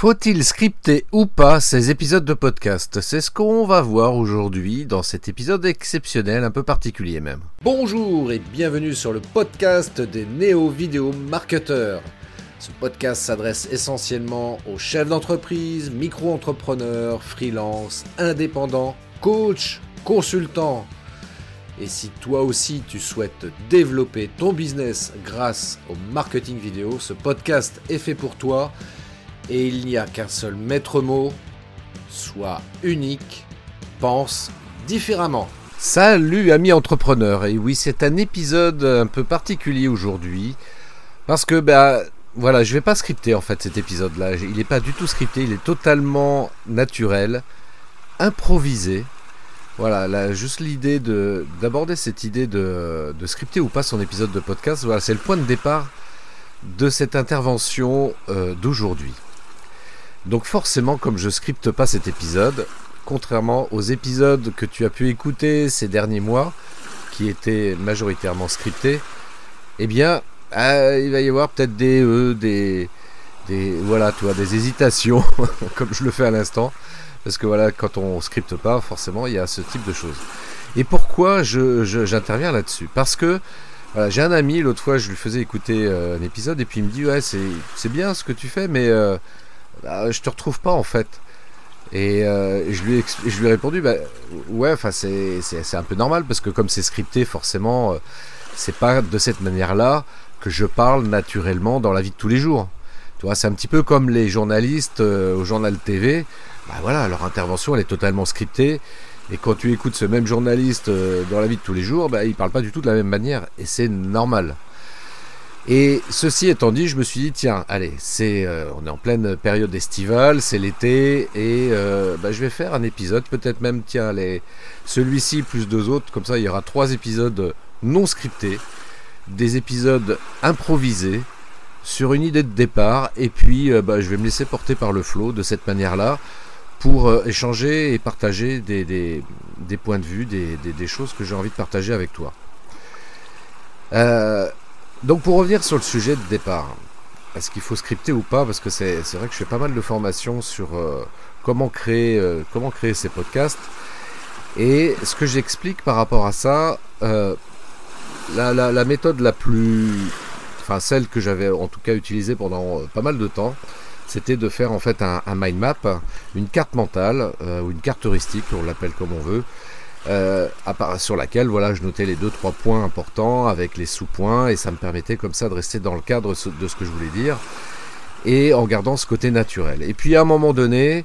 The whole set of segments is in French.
Faut-il scripter ou pas ces épisodes de podcast? C'est ce qu'on va voir aujourd'hui dans cet épisode exceptionnel, un peu particulier même. Bonjour et bienvenue sur le podcast des néo-vidéo marketeurs. Ce podcast s'adresse essentiellement aux chefs d'entreprise, micro-entrepreneurs, freelance, indépendants, coachs, consultants. Et si toi aussi tu souhaites développer ton business grâce au marketing vidéo, ce podcast est fait pour toi et il n'y a qu'un seul maître mot, sois unique, pense différemment. Salut amis entrepreneurs, et oui c'est un épisode un peu particulier aujourd'hui, parce que bah voilà, je vais pas scripter en fait cet épisode là, il n'est pas du tout scripté, il est totalement naturel, improvisé. Voilà, là, juste l'idée de d'aborder cette idée de, de scripter ou pas son épisode de podcast, voilà, c'est le point de départ de cette intervention euh, d'aujourd'hui. Donc forcément, comme je scripte pas cet épisode, contrairement aux épisodes que tu as pu écouter ces derniers mois, qui étaient majoritairement scriptés, eh bien, ah, il va y avoir peut-être des e, des, des, voilà, tu des hésitations, comme je le fais à l'instant, parce que voilà, quand on scripte pas, forcément, il y a ce type de choses. Et pourquoi j'interviens là-dessus? Parce que j'ai un ami, l'autre fois, je lui faisais écouter euh, un épisode, et puis il me dit, ouais, c'est bien ce que tu fais, mais euh, bah, je te retrouve pas en fait. Et euh, je, lui ai, répondu, bah, ouais, c'est un peu normal parce que comme c'est scripté, forcément, euh, c'est pas de cette manière-là que je parle naturellement dans la vie de tous les jours. Tu c'est un petit peu comme les journalistes euh, au journal TV. Bah voilà, leur intervention elle est totalement scriptée. Et quand tu écoutes ce même journaliste dans la vie de tous les jours, bah, il parle pas du tout de la même manière. Et c'est normal. Et ceci étant dit, je me suis dit, tiens, allez, c'est, euh, on est en pleine période estivale, c'est l'été, et euh, bah, je vais faire un épisode, peut-être même, tiens, celui-ci plus deux autres, comme ça il y aura trois épisodes non scriptés, des épisodes improvisés, sur une idée de départ, et puis euh, bah, je vais me laisser porter par le flot de cette manière-là, pour échanger et partager des, points de vue, des, des choses que j'ai envie de partager avec toi. Euh, donc pour revenir sur le sujet de départ, est-ce qu'il faut scripter ou pas? Parce que c'est vrai que je fais pas mal de formations sur euh, comment, créer, euh, comment créer ces podcasts. Et ce que j'explique par rapport à ça, euh, la, la, méthode la plus... Enfin celle que j'avais en tout cas utilisée pendant pas mal de temps, c'était de faire en fait un, un mind map, une carte mentale ou une carte heuristique, on l'appelle comme on veut, euh, sur laquelle voilà, je notais les deux trois points importants avec les sous-points et ça me permettait comme ça de rester dans le cadre de ce que je voulais dire et en gardant ce côté naturel. Et puis à un moment donné,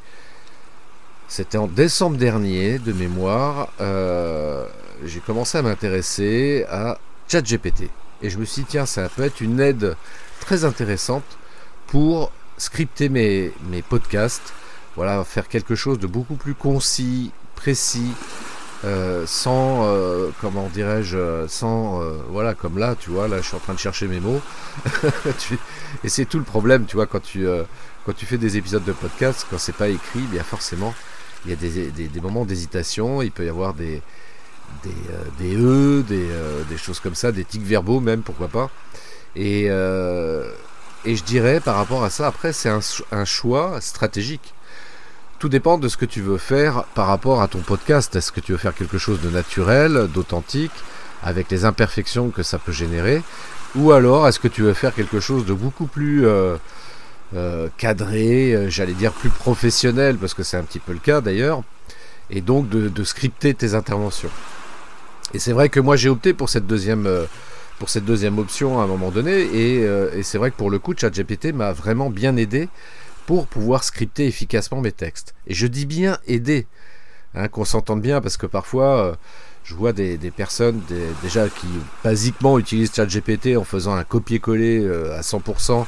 c'était en décembre dernier de mémoire, euh, j'ai commencé à m'intéresser à ChatGPT et je me suis dit tiens ça peut être une aide très intéressante pour scripter mes, mes podcasts, voilà faire quelque chose de beaucoup plus concis, précis euh, sans, euh, comment dirais-je, euh, sans, voilà, comme là, tu vois, là, je suis en train de chercher mes mots. et c'est tout le problème, tu vois, quand tu, quand tu fais des épisodes de podcast, quand c'est pas écrit, bien forcément, il y a des, des, des moments d'hésitation, il peut y avoir des, des, des E, des, des, choses comme ça, des tics verbaux même, pourquoi pas. Et, et je dirais, par rapport à ça, après, c'est un, un choix stratégique tout dépend de ce que tu veux faire par rapport à ton podcast. Est-ce que tu veux faire quelque chose de naturel, d'authentique, avec les imperfections que ça peut générer? Ou alors est-ce que tu veux faire quelque chose de beaucoup plus euh, euh, cadré, euh, j'allais dire plus professionnel, parce que c'est un petit peu le cas d'ailleurs, et donc de, scripter tes interventions? Et c'est vrai que moi j'ai opté pour cette deuxième option à un moment donné. Et c'est vrai que pour le coup, ChatGPT m'a vraiment bien aidé pour pouvoir scripter efficacement mes textes. Et je dis bien aider, hein, qu'on s'entende bien, parce que parfois, euh, je vois des, personnes déjà qui basiquement utilisent ChatGPT en faisant un copier-coller euh, à 100%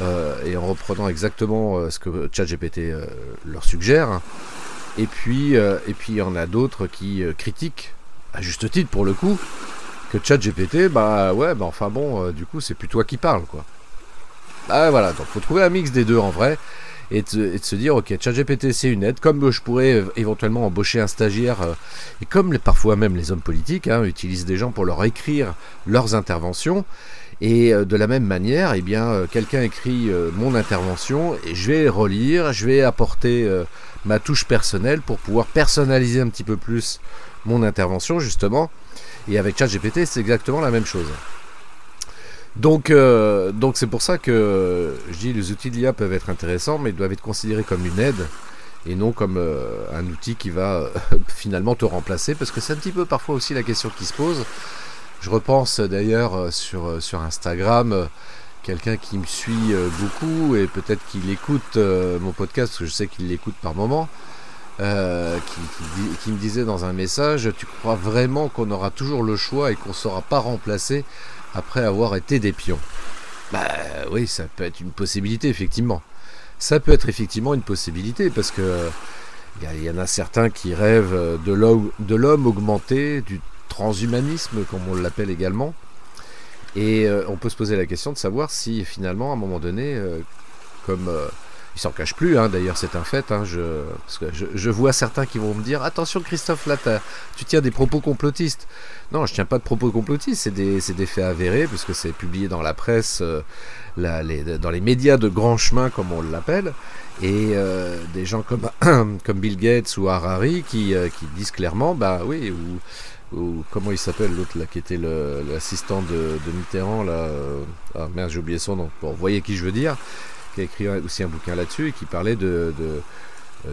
euh, et en reprenant exactement ce que ChatGPT leur suggère. Et puis, et puis il y en a d'autres qui critiquent, à juste titre pour le coup, que ChatGPT, bah ouais, bah enfin bon, du coup c'est plus toi qui parles quoi. Ah voilà, donc faut trouver un mix des deux en vrai. Et de, se dire, ok, ChatGPT c'est une aide, comme je pourrais euh, éventuellement embaucher un stagiaire, euh, et comme parfois même les hommes politiques hein, utilisent des gens pour leur écrire leurs interventions, Et de la même manière, eh bien, quelqu'un écrit mon intervention et je vais relire, je vais apporter ma touche personnelle pour pouvoir personnaliser un petit peu plus mon intervention justement. Et avec ChatGPT, c'est exactement la même chose. Donc, euh, donc c'est pour ça que je dis les outils de l'IA peuvent être intéressants, mais ils doivent être considérés comme une aide et non comme euh, un outil qui va euh, finalement te remplacer, parce que c'est un petit peu parfois aussi la question qui se pose. Je repense d'ailleurs sur, Instagram, quelqu'un qui me suit beaucoup et peut-être qu'il écoute mon podcast, je sais qu'il l'écoute par moment. Qui, me disait dans un message Tu crois vraiment qu'on aura toujours le choix et qu'on ne sera pas remplacé après avoir été des pions? Bah oui, ça peut être une possibilité, effectivement. Ça peut être effectivement une possibilité, parce que il y, en a certains qui rêvent de l'homme augmenté, du transhumanisme, comme on l'appelle également. Et euh, on peut se poser la question de savoir si finalement, à un moment donné, euh, comme euh, il s'en cache plus, hein, d'ailleurs c'est un fait. Hein, je, parce que je, vois certains qui vont me dire Attention Christophe, là tu tiens des propos complotistes. Non, je tiens pas de propos complotistes, c'est des, des, faits avérés, puisque c'est publié dans la presse, euh, dans les médias de grand chemin, comme on l'appelle, et euh, des gens comme, comme Bill Gates ou Harari qui, euh, qui disent clairement Bah oui, ou, ou comment il s'appelle l'autre là qui était l'assistant de, de, Mitterrand là ah merde j'ai oublié son nom bon vous voyez qui je veux dire qui a écrit aussi un bouquin là-dessus et qui parlait de, euh,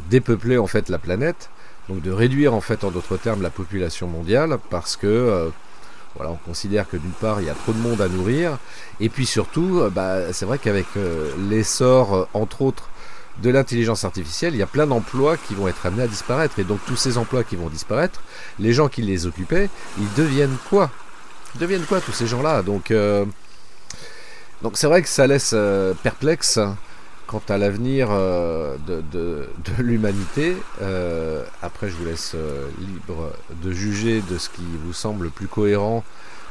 dépeupler en fait la planète, donc de réduire en fait en d'autres termes la population mondiale parce que euh, voilà, on considère que d'une part il y a trop de monde à nourrir et puis surtout euh, bah, c'est vrai qu'avec l'essor entre autres de l'intelligence artificielle, il y a plein d'emplois qui vont être amenés à disparaître et donc tous ces emplois qui vont disparaître, les gens qui les occupaient, ils deviennent quoi? Deviennent quoi tous ces gens-là? Donc donc c'est vrai que ça laisse euh, perplexe quant à l'avenir euh, de, l'humanité. Euh, après, je vous laisse libre de juger de ce qui vous semble le plus cohérent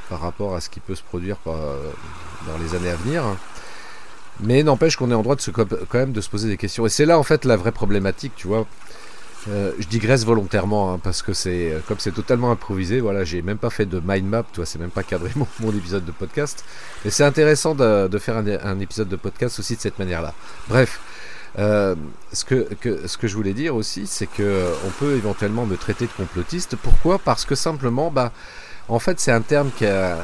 par rapport à ce qui peut se produire dans les années à venir. Mais n'empêche qu'on est en droit de se, quand même de se poser des questions. Et c'est là en fait la vraie problématique, tu vois. Euh, je digresse volontairement hein, parce que c'est euh, comme c'est totalement improvisé. Voilà, j'ai même pas fait de mind map, toi, c'est même pas cadré mon, épisode de podcast. Mais c'est intéressant de, faire un, épisode de podcast aussi de cette manière-là. Bref, euh, ce, que, ce que je voulais dire aussi, c'est que on peut éventuellement me traiter de complotiste. Pourquoi? Parce que simplement, bah, en fait, c'est un terme qui a,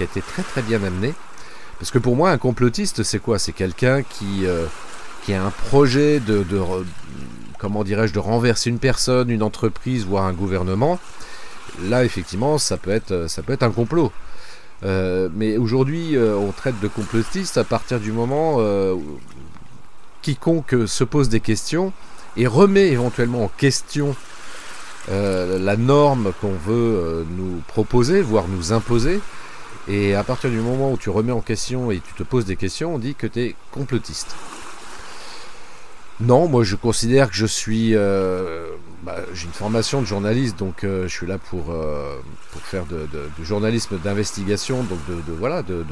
été très très bien amené. Parce que pour moi, un complotiste, c'est quoi? C'est quelqu'un qui qui a un projet de comment dirais-je, de renverser une personne, une entreprise, voire un gouvernement, là effectivement ça peut être, euh, un complot. Euh, mais aujourd'hui euh, on traite de complotiste à partir du moment où quiconque se pose des questions et remet éventuellement en question la norme qu'on veut nous proposer, voire nous imposer. Et à partir du moment où tu remets en question et tu te poses des questions, on dit que tu es complotiste. Non, moi je considère que je suis. Euh, bah, j'ai une formation de journaliste, donc euh, je suis là pour, euh, faire de, journalisme d'investigation, donc de, voilà, de,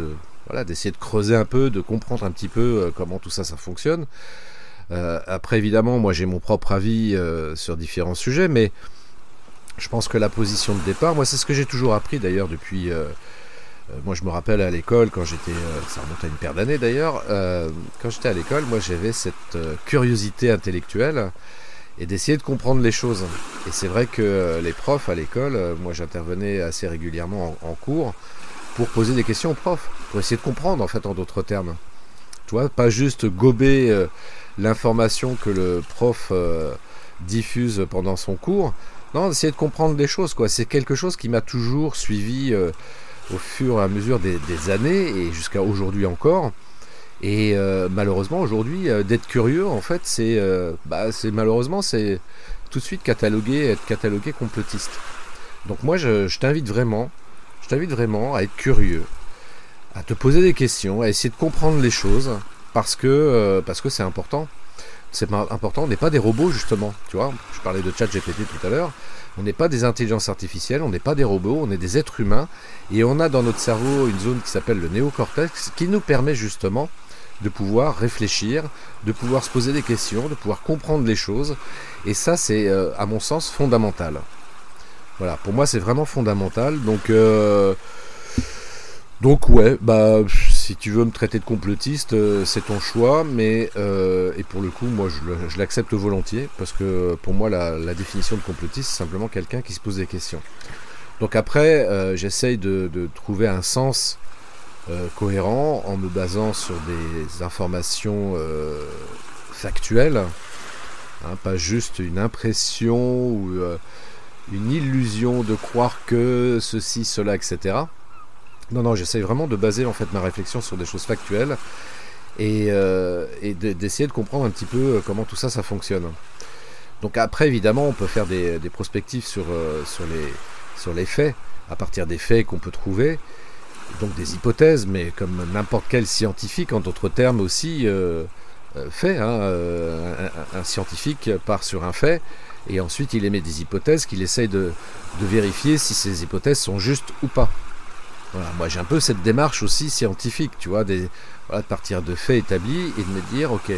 voilà, d'essayer de creuser un peu, de comprendre un petit peu comment tout ça ça fonctionne. après évidemment, moi j'ai mon propre avis sur différents sujets, mais je pense que la position de départ, moi c'est ce que j'ai toujours appris d'ailleurs depuis moi, je me rappelle à l'école, quand j'étais. Euh, ça remonte à une paire d'années d'ailleurs. Euh, quand j'étais à l'école, moi, j'avais cette curiosité intellectuelle et d'essayer de comprendre les choses. Et c'est vrai que les profs à l'école, moi, j'intervenais assez régulièrement en, cours pour poser des questions aux profs, pour essayer de comprendre, en fait, en d'autres termes. Tu vois, pas juste gober l'information que le prof diffuse pendant son cours. Non, essayer de comprendre des choses, quoi. C'est quelque chose qui m'a toujours suivi au fur et à mesure des, années et jusqu'à aujourd'hui encore. Et euh, malheureusement aujourd'hui, euh, d'être curieux, en fait, c'est euh, bah, malheureusement c'est tout de suite catalogué, être catalogué complotiste. Donc moi, je, t'invite vraiment, je t'invite vraiment à être curieux, à te poser des questions, à essayer de comprendre les choses, parce que parce que c'est important. C'est important. On n'est pas des robots justement, tu vois. Je parlais de ChatGPT tout à l'heure. On n'est pas des intelligences artificielles, on n'est pas des robots, on est des êtres humains et on a dans notre cerveau une zone qui s'appelle le néocortex qui nous permet justement de pouvoir réfléchir, de pouvoir se poser des questions, de pouvoir comprendre les choses. Et ça, c'est euh, à mon sens fondamental. Voilà, pour moi, c'est vraiment fondamental. Donc, euh, Donc ouais, bah si tu veux me traiter de complotiste, euh, c'est ton choix, mais euh, et pour le coup, moi je l'accepte volontiers parce que pour moi la, définition de complotiste, c'est simplement quelqu'un qui se pose des questions. Donc après, euh, j'essaye de, trouver un sens cohérent en me basant sur des informations factuelles, hein, pas juste une impression ou une illusion de croire que ceci, cela, etc. Non, non, j'essaye vraiment de baser en fait ma réflexion sur des choses factuelles et, euh, d'essayer de comprendre un petit peu euh, comment tout ça, ça fonctionne. Donc après, évidemment, on peut faire des, des prospectives sur, euh, sur, les, faits, à partir des faits qu'on peut trouver, donc des hypothèses, mais comme n'importe quel scientifique, en d'autres termes aussi, fait. Hein, un, scientifique part sur un fait, et ensuite il émet des hypothèses qu'il essaye de vérifier si ces hypothèses sont justes ou pas moi j'ai un peu cette démarche aussi scientifique, tu vois, des, de partir de faits établis et de me dire, ok,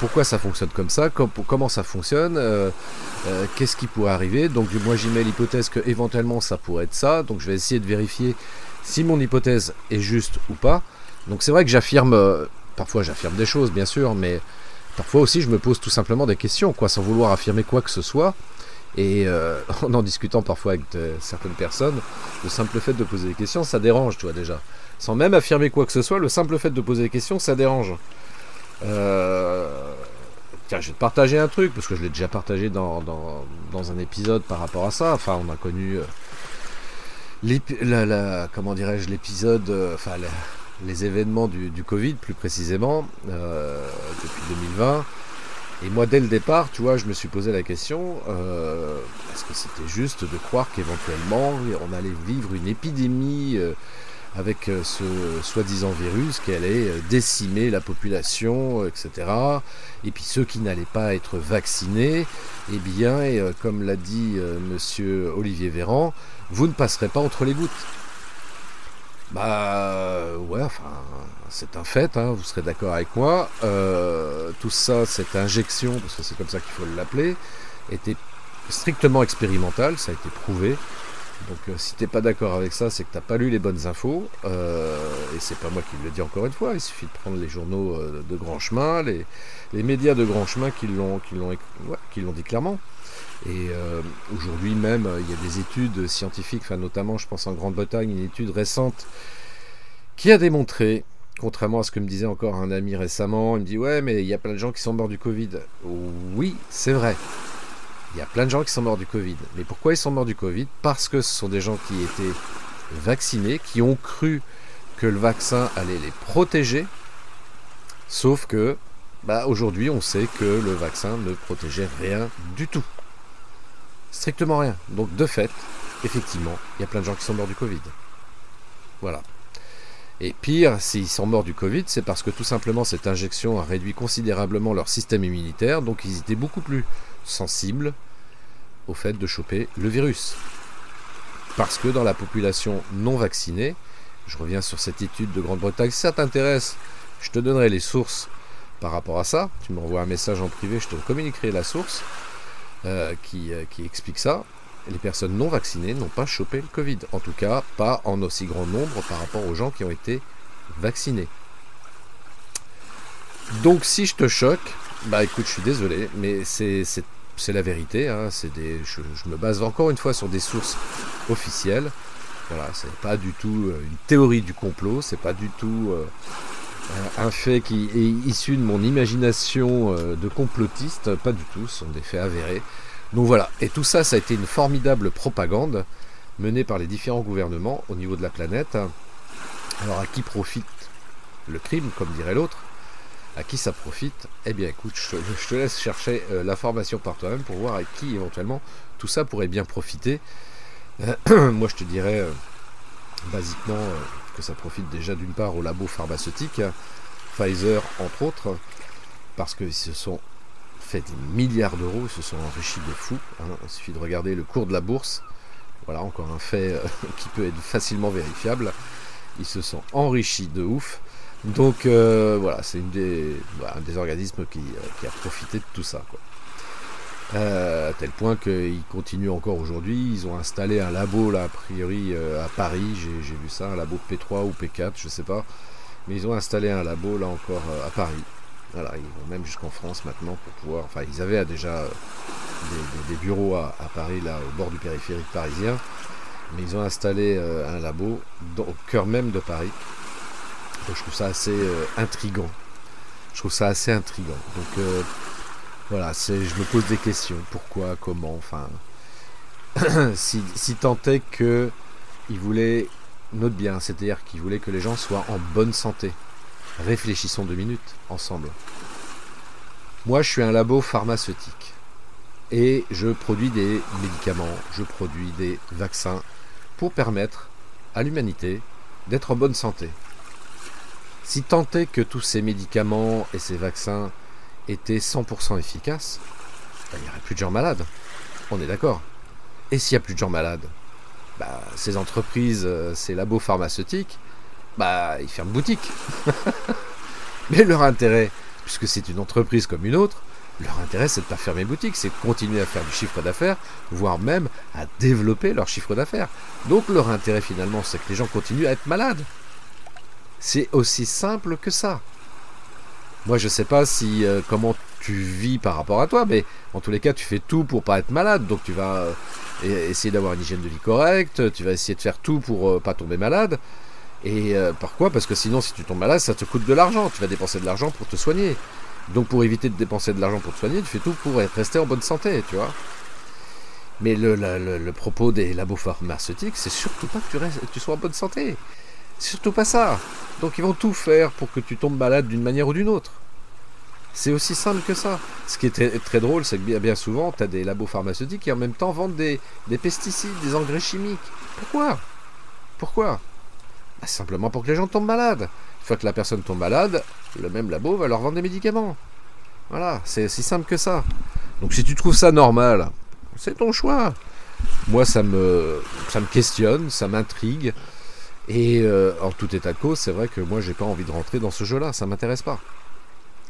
pourquoi ça fonctionne comme ça, comment ça fonctionne, euh, euh, qu'est-ce qui pourrait arriver. Donc moi j'y mets l'hypothèse que éventuellement ça pourrait être ça, donc je vais essayer de vérifier si mon hypothèse est juste ou pas. Donc c'est vrai que j'affirme, euh, parfois j'affirme des choses bien sûr, mais parfois aussi je me pose tout simplement des questions, quoi, sans vouloir affirmer quoi que ce soit. Et euh, en en discutant parfois avec certaines personnes, le simple fait de poser des questions, ça dérange, tu vois, déjà. Sans même affirmer quoi que ce soit, le simple fait de poser des questions, ça dérange. Euh, tiens, je vais te partager un truc, parce que je l'ai déjà partagé dans, dans, un épisode par rapport à ça. Enfin, on a connu... Euh, comment dirais-je, l'épisode... enfin, les événements du, Covid, plus précisément, depuis 2020. Et moi, dès le départ, tu vois, je me suis posé la question, euh, est-ce que c'était juste de croire qu'éventuellement, on allait vivre une épidémie euh, avec euh, ce soi-disant virus qui allait décimer la population, etc. Et puis ceux qui n'allaient pas être vaccinés, eh bien, comme l'a dit monsieur Olivier Véran, vous ne passerez pas entre les gouttes. Bah ouais, enfin, c'est un fait, hein, vous serez d'accord avec moi. Euh, tout ça, cette injection, parce que c'est comme ça qu'il faut l'appeler, était strictement expérimentale, ça a été prouvé. Donc euh, si t'es pas d'accord avec ça, c'est que t'as pas lu les bonnes infos. Euh, et c'est pas moi qui le dis encore une fois, il suffit de prendre les journaux de grand chemin, les, médias de grand chemin qui l'ont dit clairement. Et euh, aujourd'hui même, il y a des études scientifiques, enfin notamment je pense en Grande-Bretagne, une étude récente qui a démontré, contrairement à ce que me disait encore un ami récemment, il me dit ouais mais il y a plein de gens qui sont morts du Covid. Oui, c'est vrai. Il y a plein de gens qui sont morts du Covid. Mais pourquoi ils sont morts du Covid? Parce que ce sont des gens qui étaient vaccinés, qui ont cru que le vaccin allait les protéger. Sauf que bah, aujourd'hui on sait que le vaccin ne protégeait rien du tout. Strictement rien. Donc de fait, effectivement, il y a plein de gens qui sont morts du Covid. Voilà. Et pire, s'ils sont morts du Covid, c'est parce que tout simplement cette injection a réduit considérablement leur système immunitaire, donc ils étaient beaucoup plus sensibles au fait de choper le virus. Parce que dans la population non vaccinée, je reviens sur cette étude de Grande-Bretagne, si ça t'intéresse, je te donnerai les sources par rapport à ça. Tu m'envoies un message en privé, je te communiquerai la source. Euh, qui, euh, qui, explique ça. Les personnes non vaccinées n'ont pas chopé le Covid. En tout cas, pas en aussi grand nombre par rapport aux gens qui ont été vaccinés. Donc si je te choque, bah écoute, je suis désolé, mais c'est la vérité. Hein, des, je, me base encore une fois sur des sources officielles. Voilà, c'est pas du tout euh, une théorie du complot, c'est pas du tout un fait qui est issu de mon imagination euh, de complotiste, pas du tout, ce sont des faits avérés. Donc voilà, et tout ça, ça a été une formidable propagande menée par les différents gouvernements au niveau de la planète. Alors à qui profite le crime, comme dirait l'autre? À qui ça profite? Eh bien écoute, je, te laisse chercher euh, l'information par toi-même pour voir à qui éventuellement tout ça pourrait bien profiter. moi je te dirais, basiquement que ça profite déjà d'une part aux labos pharmaceutiques, Pfizer entre autres, parce qu'ils se sont fait des milliards d'euros, ils se sont enrichis de fou. Hein. Il suffit de regarder le cours de la bourse. Voilà encore un fait euh, qui peut être facilement vérifiable. Ils se sont enrichis de ouf. Donc euh, voilà, c'est une des, un des organismes euh, qui, a profité de tout ça. À tel point qu'ils continuent encore aujourd'hui. Ils ont installé un labo, là, a priori, à Paris. J'ai vu ça, un labo P3 ou P4, je sais pas. Mais ils ont installé un labo, là encore, à Paris. Voilà, ils vont même jusqu'en France maintenant pour pouvoir. Enfin, ils avaient déjà des, bureaux à, Paris, là, au bord du périphérique parisien. Mais ils ont installé un labo au cœur même de Paris. Donc je trouve ça assez intrigant. Je trouve ça assez intrigant. Donc voilà, je me pose des questions. Pourquoi, comment, enfin. si, si tant est que il voulait notre bien, c'est-à-dire qu'il voulait que les gens soient en bonne santé. Réfléchissons deux minutes ensemble. Moi, je suis un labo pharmaceutique et je produis des médicaments, je produis des vaccins pour permettre à l'humanité d'être en bonne santé. Si tant est que tous ces médicaments et ces vaccins étaient 100% efficaces, ben, il n'y aurait plus de gens malades. On est d'accord. Et s'il n'y a plus de gens malades, bah, ces entreprises, euh, ces labos pharmaceutiques, bah, ils ferment boutique. Mais leur intérêt, puisque c'est une entreprise comme une autre, leur intérêt, c'est de ne pas fermer boutique, c'est de continuer à faire du chiffre d'affaires, voire même à développer leur chiffre d'affaires. Donc leur intérêt finalement, c'est que les gens continuent à être malades. C'est aussi simple que ça. Moi, je sais pas si euh, comment tu vis par rapport à toi, mais en tous les cas, tu fais tout pour pas être malade. Donc tu vas euh, essayer d'avoir une hygiène de vie correcte, tu vas essayer de faire tout pour euh, pas tomber malade. Et pourquoi? Parce que sinon, si tu tombes malade, ça te coûte de l'argent. Tu vas dépenser de l'argent pour te soigner. Donc pour éviter de dépenser de l'argent pour te soigner, tu fais tout pour rester en bonne santé, tu vois. Mais le, propos des labos pharmaceutiques, c'est surtout pas que tu sois en bonne santé. Surtout pas ça. Donc ils vont tout faire pour que tu tombes malade d'une manière ou d'une autre. C'est aussi simple que ça. Ce qui est très, drôle, c'est que bien, souvent, tu as des labos pharmaceutiques qui en même temps vendent des, pesticides, des engrais chimiques. Pourquoi? Pourquoi? Bah, Simplement pour que les gens tombent malades. Une fois que la personne tombe malade, le même labo va leur vendre des médicaments. Voilà, c'est aussi simple que ça. Donc si tu trouves ça normal, c'est ton choix. Moi, ça me, ça me questionne, ça m'intrigue. Et euh, en tout état de cause, c'est vrai que moi, j'ai pas envie de rentrer dans ce jeu-là. Ça m'intéresse pas.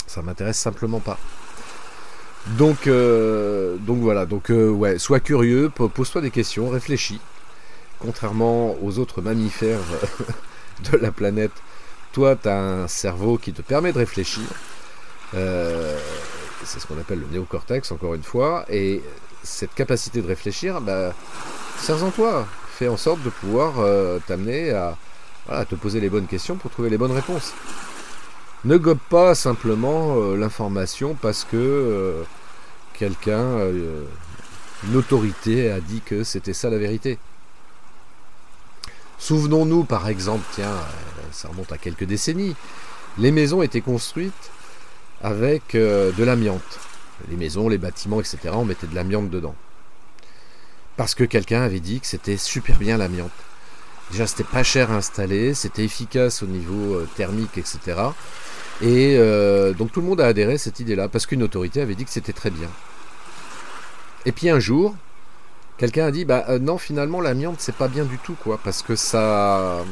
Ça m'intéresse simplement pas. Donc, euh, donc voilà. Donc euh, ouais, sois curieux, pose-toi des questions, réfléchis. Contrairement aux autres mammifères de la planète, toi, tu as un cerveau qui te permet de réfléchir. C'est ce qu'on appelle le néocortex, encore une fois. Et cette capacité de réfléchir, bah, sers-en toi. Fais en sorte de pouvoir euh, t'amener à, te poser les bonnes questions pour trouver les bonnes réponses. Ne gobe pas simplement euh, l'information parce que quelqu'un, une autorité a dit que c'était ça la vérité. Souvenons-nous par exemple, tiens, ça remonte à quelques décennies, les maisons étaient construites avec euh, de l'amiante. Les maisons, les bâtiments, etc., on mettait de l'amiante dedans. Parce que quelqu'un avait dit que c'était super bien l'amiante. Déjà, c'était pas cher à installer, c'était efficace au niveau euh, thermique, etc. Et euh, donc tout le monde a adhéré à cette idée-là, parce qu'une autorité avait dit que c'était très bien. Et puis un jour, quelqu'un a dit bah non finalement l'amiante c'est pas bien du tout quoi parce que ça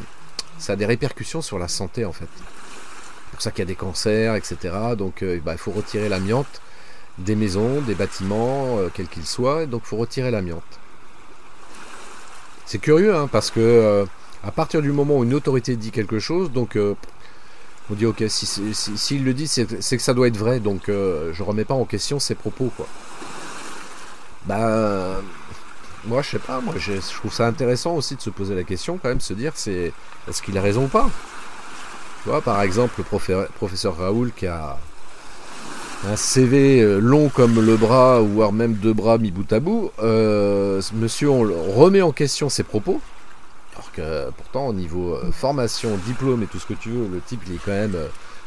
ça a des répercussions sur la santé en fait. C'est pour ça qu'il y a des cancers, etc. Donc euh, bah, il faut retirer l'amiante des maisons, des bâtiments, euh, quels qu'ils soient, donc il faut retirer l'amiante. C'est curieux, hein, parce que euh, à partir du moment où une autorité dit quelque chose, donc on dit ok, s'il si, si, le dit, c'est que ça doit être vrai, donc je remets pas en question ses propos, quoi. Ben, moi je sais pas, moi je, trouve ça intéressant aussi de se poser la question, quand même, se dire c'est est-ce qu'il a raison ou pas? Tu vois, par exemple, le professeur Raoul qui a un CV euh, long comme le bras, voire même deux bras mis bout à bout, euh, monsieur, on remet en question ses propos. Alors que pourtant, au niveau euh, formation, diplôme et tout ce que tu veux, le type, il est quand même.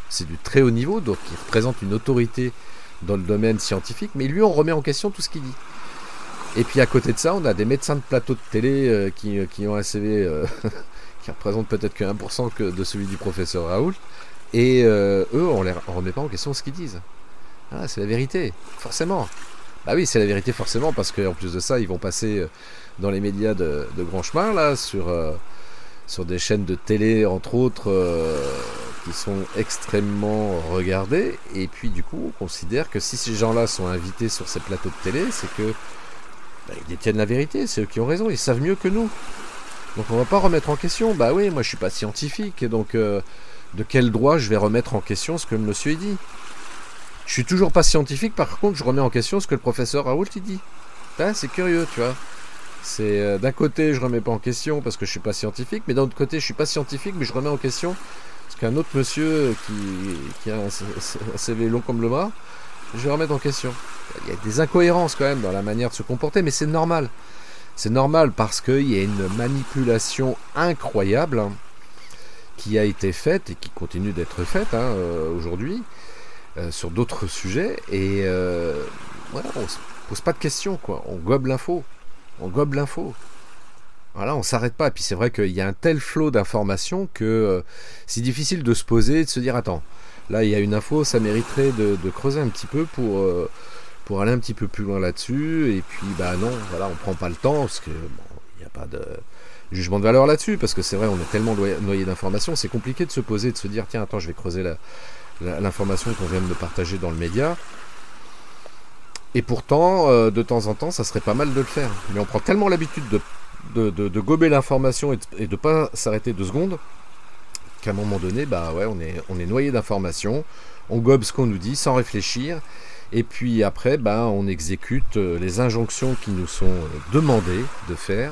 c'est du très haut niveau, donc il représente une autorité dans le domaine scientifique, mais lui, on remet en question tout ce qu'il dit. Et puis à côté de ça, on a des médecins de plateau de télé qui, ont un CV qui représente peut-être que 1% que de celui du professeur Raoul. Et eux, on ne remet pas en question ce qu'ils disent. Ah, c'est la vérité, forcément. Bah oui, c'est la vérité forcément, parce qu'en plus de ça, ils vont passer dans les médias de, grand chemin, là, sur, sur des chaînes de télé, entre autres, qui sont extrêmement regardées. Et puis du coup, on considère que si ces gens-là sont invités sur ces plateaux de télé, c'est que bah, ils détiennent la vérité, c'est eux qui ont raison, ils savent mieux que nous. Donc on va pas remettre en question. Bah oui, moi je suis pas scientifique, donc euh, de quel droit je vais remettre en question ce que le monsieur dit? Je suis toujours pas scientifique, par contre je remets en question ce que le professeur Raoult il dit. C'est curieux, tu vois. C'est euh, d'un côté je remets pas en question parce que je suis pas scientifique, mais d'un autre côté je suis pas scientifique, mais je remets en question parce qu'un autre monsieur qui, qui a un, CV long comme le bras, je vais remettre en question. Il y a des incohérences quand même dans la manière de se comporter, mais c'est normal. C'est normal parce qu'il y a une manipulation incroyable qui a été faite et qui continue d'être faite hein, euh, aujourd'hui euh, sur d'autres sujets. Et euh, voilà, on se pose pas de questions, quoi. On gobe l'info. On gobe l'info. Voilà, on s'arrête pas. Et puis c'est vrai qu'il y a un tel flot d'informations que c'est difficile de se poser et de se dire attends, là il y a une info, ça mériterait de, creuser un petit peu pour, aller un petit peu plus loin là-dessus. Et puis bah non, voilà, on prend pas le temps parce que il n'y a pas de jugement de valeur là-dessus, parce que c'est vrai, on est tellement noyé d'informations, c'est compliqué de se poser, de se dire, tiens, attends, je vais creuser l'information qu'on vient de partager dans le média. Et pourtant, euh, de temps en temps, ça serait pas mal de le faire. Mais on prend tellement l'habitude de, de, gober l'information et, de ne pas s'arrêter deux secondes, qu'à un moment donné, bah ouais, on est, noyé d'informations, on gobe ce qu'on nous dit sans réfléchir, et puis après, bah, on exécute euh, les injonctions qui nous sont demandées de faire,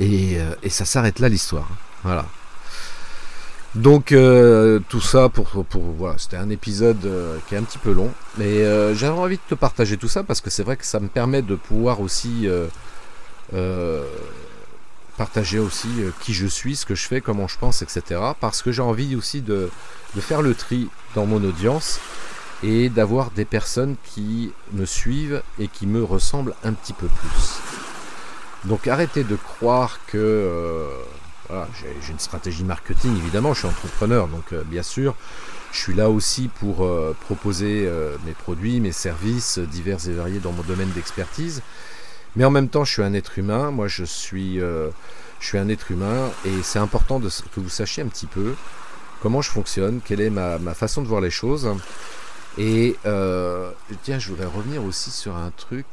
euh, et, ça s'arrête là l'histoire. Voilà. Donc euh, tout ça pour, pour voilà, c'était un épisode euh, qui est un petit peu long, mais j'avais envie de te partager tout ça parce que c'est vrai que ça me permet de pouvoir aussi partager aussi qui je suis, ce que je fais, comment je pense, etc. Parce que j'ai envie aussi de, de, faire le tri dans mon audience et d'avoir des personnes qui me suivent et qui me ressemblent un petit peu plus. Donc arrêtez de croire que euh, voilà, j'ai une stratégie marketing, évidemment, je suis entrepreneur, donc euh, bien sûr, je suis là aussi pour euh, proposer mes produits, mes services divers et variés dans mon domaine d'expertise. Mais en même temps, je suis un être humain, moi je suis, je suis un être humain, et c'est important de, que vous sachiez un petit peu comment je fonctionne, quelle est ma, ma façon de voir les choses. Et tiens, je voudrais revenir aussi sur un truc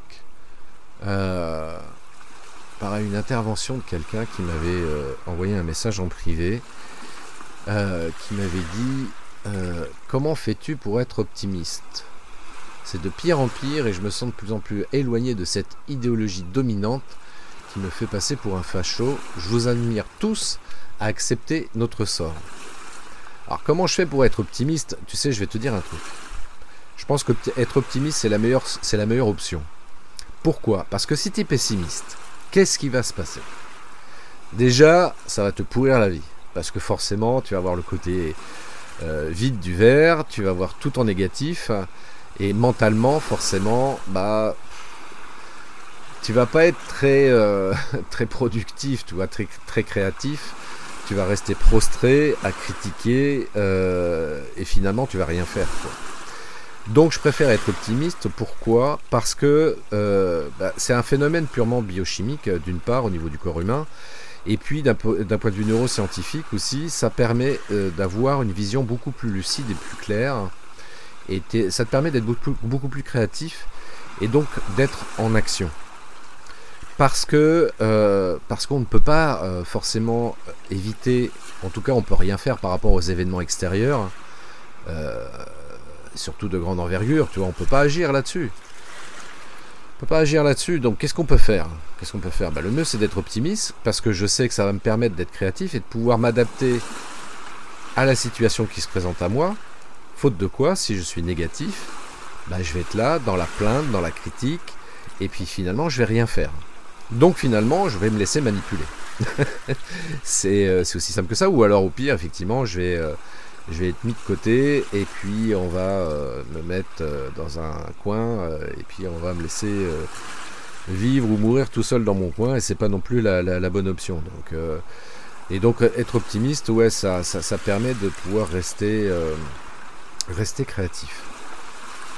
par une intervention de quelqu'un qui m'avait euh, envoyé un message en privé, euh, qui m'avait dit euh, Comment fais-tu pour être optimiste? C'est de pire en pire et je me sens de plus en plus éloigné de cette idéologie dominante qui me fait passer pour un facho. Je vous admire tous à accepter notre sort. Alors comment je fais pour être optimiste? Tu sais, je vais te dire un truc. Je pense que être optimiste, c'est la c'est la meilleure option. Pourquoi? Parce que si tu es pessimiste, qu'est-ce qui va se passer? Déjà, ça va te pourrir la vie. Parce que forcément, tu vas avoir le côté euh, vide du verre, tu vas voir tout en négatif. Et mentalement, forcément, bah, tu vas pas être très, euh, très productif, tu vois, très, très créatif. Tu vas rester prostré à critiquer euh, et finalement, tu vas rien faire. Donc je préfère être optimiste. Pourquoi? Parce que euh, bah, c'est un phénomène purement biochimique, euh, d'une part au niveau du corps humain, et puis d'un point de vue neuroscientifique aussi, ça permet euh, d'avoir une vision beaucoup plus lucide et plus claire. Et ça te permet d'être beaucoup, plus créatif et donc d'être en action. Parce que parce qu'on ne peut pas forcément éviter, en tout cas on peut rien faire par rapport aux événements extérieurs surtout de grande envergure, tu vois, on peut pas agir là-dessus. On peut pas agir là-dessus, donc qu'est-ce qu'on peut faire? Qu'est-ce qu'on peut faire? Bah, Le mieux c'est d'être optimiste, parce que je sais que ça va me permettre d'être créatif et de pouvoir m'adapter à la situation qui se présente à moi. Faute de quoi, si je suis négatif, bah, je vais être là, dans la plainte, dans la critique, et puis finalement je vais rien faire. Donc finalement, je vais me laisser manipuler. Euh, c'est aussi simple que ça, ou alors au pire, effectivement, je vais... Euh, je vais être mis de côté et puis on va euh, me mettre euh, dans un coin euh, et puis on va me laisser vivre ou mourir tout seul dans mon coin et c'est pas non plus la, bonne option. Donc, et donc être optimiste, ouais, ça, ça, permet de pouvoir rester, rester créatif.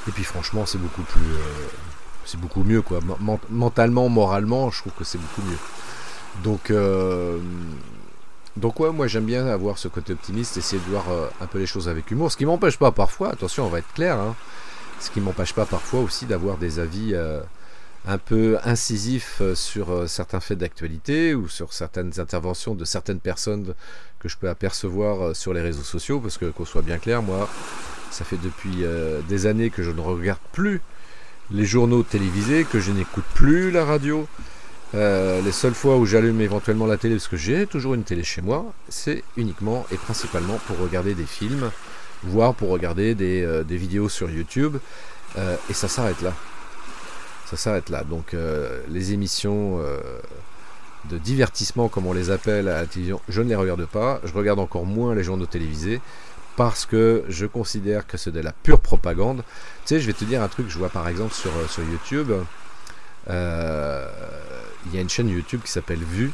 Et puis franchement, c'est beaucoup plus, c'est beaucoup mieux quoi. Mentalement, moralement, je trouve que c'est beaucoup mieux. Donc donc ouais, moi j'aime bien avoir ce côté optimiste, essayer de voir euh, un peu les choses avec humour, ce qui m'empêche pas parfois, attention on va être clair, hein, ce qui m'empêche pas parfois aussi d'avoir des avis euh, un peu incisifs euh, sur certains faits d'actualité ou sur certaines interventions de certaines personnes que je peux apercevoir sur les réseaux sociaux, parce que qu'on soit bien clair, moi ça fait depuis des années que je ne regarde plus les journaux télévisés, que je n'écoute plus la radio. Euh, les seules fois où j'allume éventuellement la télé, parce que j'ai toujours une télé chez moi, c'est uniquement et principalement pour regarder des films, voire pour regarder des, euh, vidéos sur YouTube. Euh, et ça s'arrête là. Ça s'arrête là. Donc les émissions de divertissement, comme on les appelle à la télévision, je ne les regarde pas. Je regarde encore moins les journaux télévisés parce que je considère que c'est de la pure propagande. Tu sais, je vais te dire un truc, je vois par exemple sur, YouTube il y a une chaîne YouTube qui s'appelle Vue,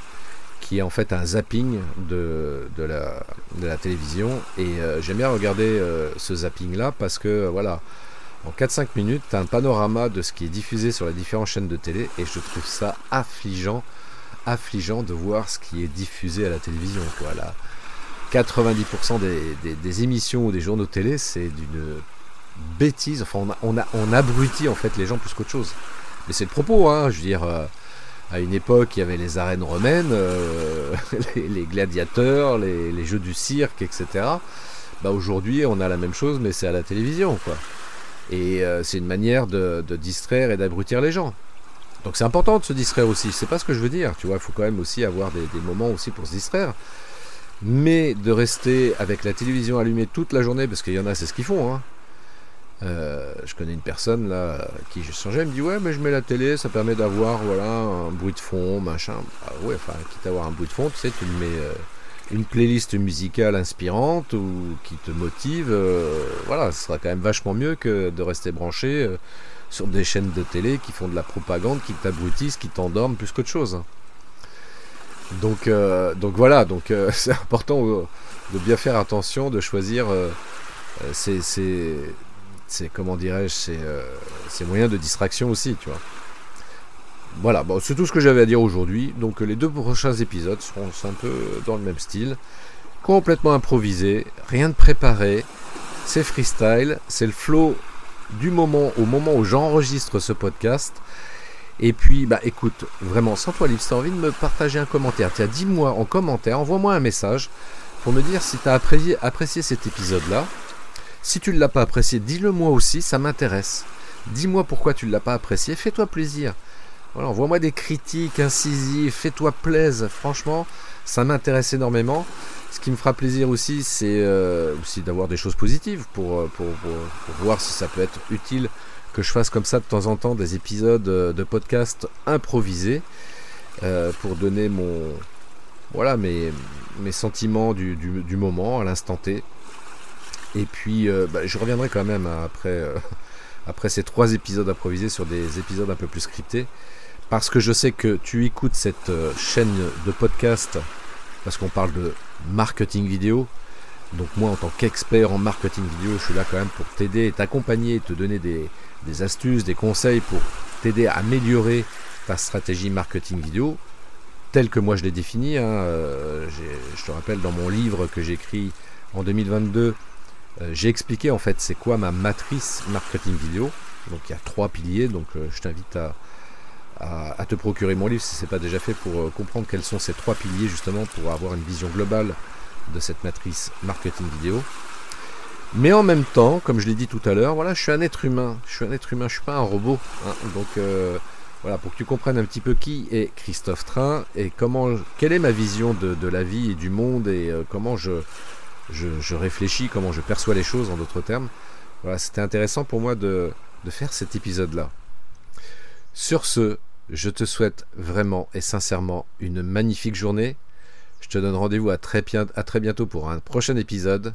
qui est en fait un zapping de, de, la, télévision. Et euh, j'aime bien regarder euh, ce zapping-là parce que, voilà, en 4-5 minutes, tu as un panorama de ce qui est diffusé sur les différentes chaînes de télé. Et je trouve ça affligeant, affligeant de voir ce qui est diffusé à la télévision. Voilà. 90% des, des, émissions ou des journaux télé, c'est d'une bêtise. Enfin, on, a, on, abrutit en fait les gens plus qu'autre chose. Mais c'est le propos, hein. Je veux dire, euh, à une époque, il y avait les arènes romaines, euh, les, gladiateurs, les, jeux du cirque, etc. Bah aujourd'hui, on a la même chose, mais c'est à la télévision, quoi. Et euh, c'est une manière de, distraire et d'abrutir les gens. Donc c'est important de se distraire aussi. C'est pas ce que je veux dire, tu vois. Il faut quand même aussi avoir des, des moments aussi pour se distraire. Mais de rester avec la télévision allumée toute la journée, parce qu'il y en a, c'est ce qu'ils font, hein. Euh, je connais une personne là qui j'ai changé, elle me dit ouais mais je mets la télé, ça permet d'avoir voilà un bruit de fond, machin. Ah ouais, enfin quitte à avoir un bruit de fond, tu sais, tu mets euh, une playlist musicale inspirante ou qui te motive, euh, voilà, ce sera quand même vachement mieux que de rester branché sur des chaînes de télé qui font de la propagande, qui t'abrutissent, qui t'endorment plus qu'autre chose. Donc, donc voilà, donc c'est important de bien faire attention, de choisir ces, c'est comment dirais-je, c'est euh, moyen de distraction aussi, tu vois. Voilà, c'est tout ce que j'avais à dire aujourd'hui. Donc les deux prochains épisodes seront un peu dans le même style, complètement improvisé, rien de préparé, c'est freestyle, c'est le flow du moment au moment où j'enregistre ce podcast. Et puis, bah écoute, vraiment, sans toi libre, si envie de me partager un commentaire, tiens, dis-moi en commentaire, envoie-moi un message pour me dire si tu as apprécié, apprécié cet épisode-là. Si tu ne l'as pas apprécié, dis-le moi aussi, ça m'intéresse. Dis-moi pourquoi tu ne l'as pas apprécié, fais-toi plaisir. Voilà, envoie-moi des critiques incisives, fais-toi plaisir. Franchement, ça m'intéresse énormément. Ce qui me fera plaisir aussi, c'est euh, aussi d'avoir des choses positives pour, euh, pour, voir si ça peut être utile que je fasse comme ça de temps en temps des épisodes euh, de podcast improvisés pour donner mon voilà mes, sentiments du, du moment à l'instant T. Et puis, euh, bah, je reviendrai quand même après, euh, après ces trois épisodes improvisés sur des épisodes un peu plus scriptés. Parce que je sais que tu écoutes cette euh, chaîne de podcast parce qu'on parle de marketing vidéo. Donc moi, en tant qu'expert en marketing vidéo, je suis là quand même pour t'aider t'accompagner, te donner des, astuces, des conseils pour t'aider à améliorer ta stratégie marketing vidéo, telle que moi je l'ai définie. Hein. je te rappelle dans mon livre que j'écris en 2022, euh, j'ai expliqué en fait c'est quoi ma matrice marketing vidéo. Donc il y a trois piliers, donc euh, je t'invite à, te procurer mon livre si ce n'est pas déjà fait pour euh, comprendre quels sont ces trois piliers justement pour avoir une vision globale de cette matrice marketing vidéo. Mais en même temps, comme je l'ai dit tout à l'heure, voilà, je suis un être humain. Je suis un être humain, je suis pas un robot. Hein. donc voilà, pour que tu comprennes un petit peu qui est Christophe Train et comment, quelle est ma vision de la vie et du monde et comment je, je, réfléchis, comment je perçois les choses en d'autres termes. Voilà, c'était intéressant pour moi de, faire cet épisode-là. Sur ce, je te souhaite vraiment et sincèrement une magnifique journée. Je te donne rendez-vous à très, à très bientôt pour un prochain épisode.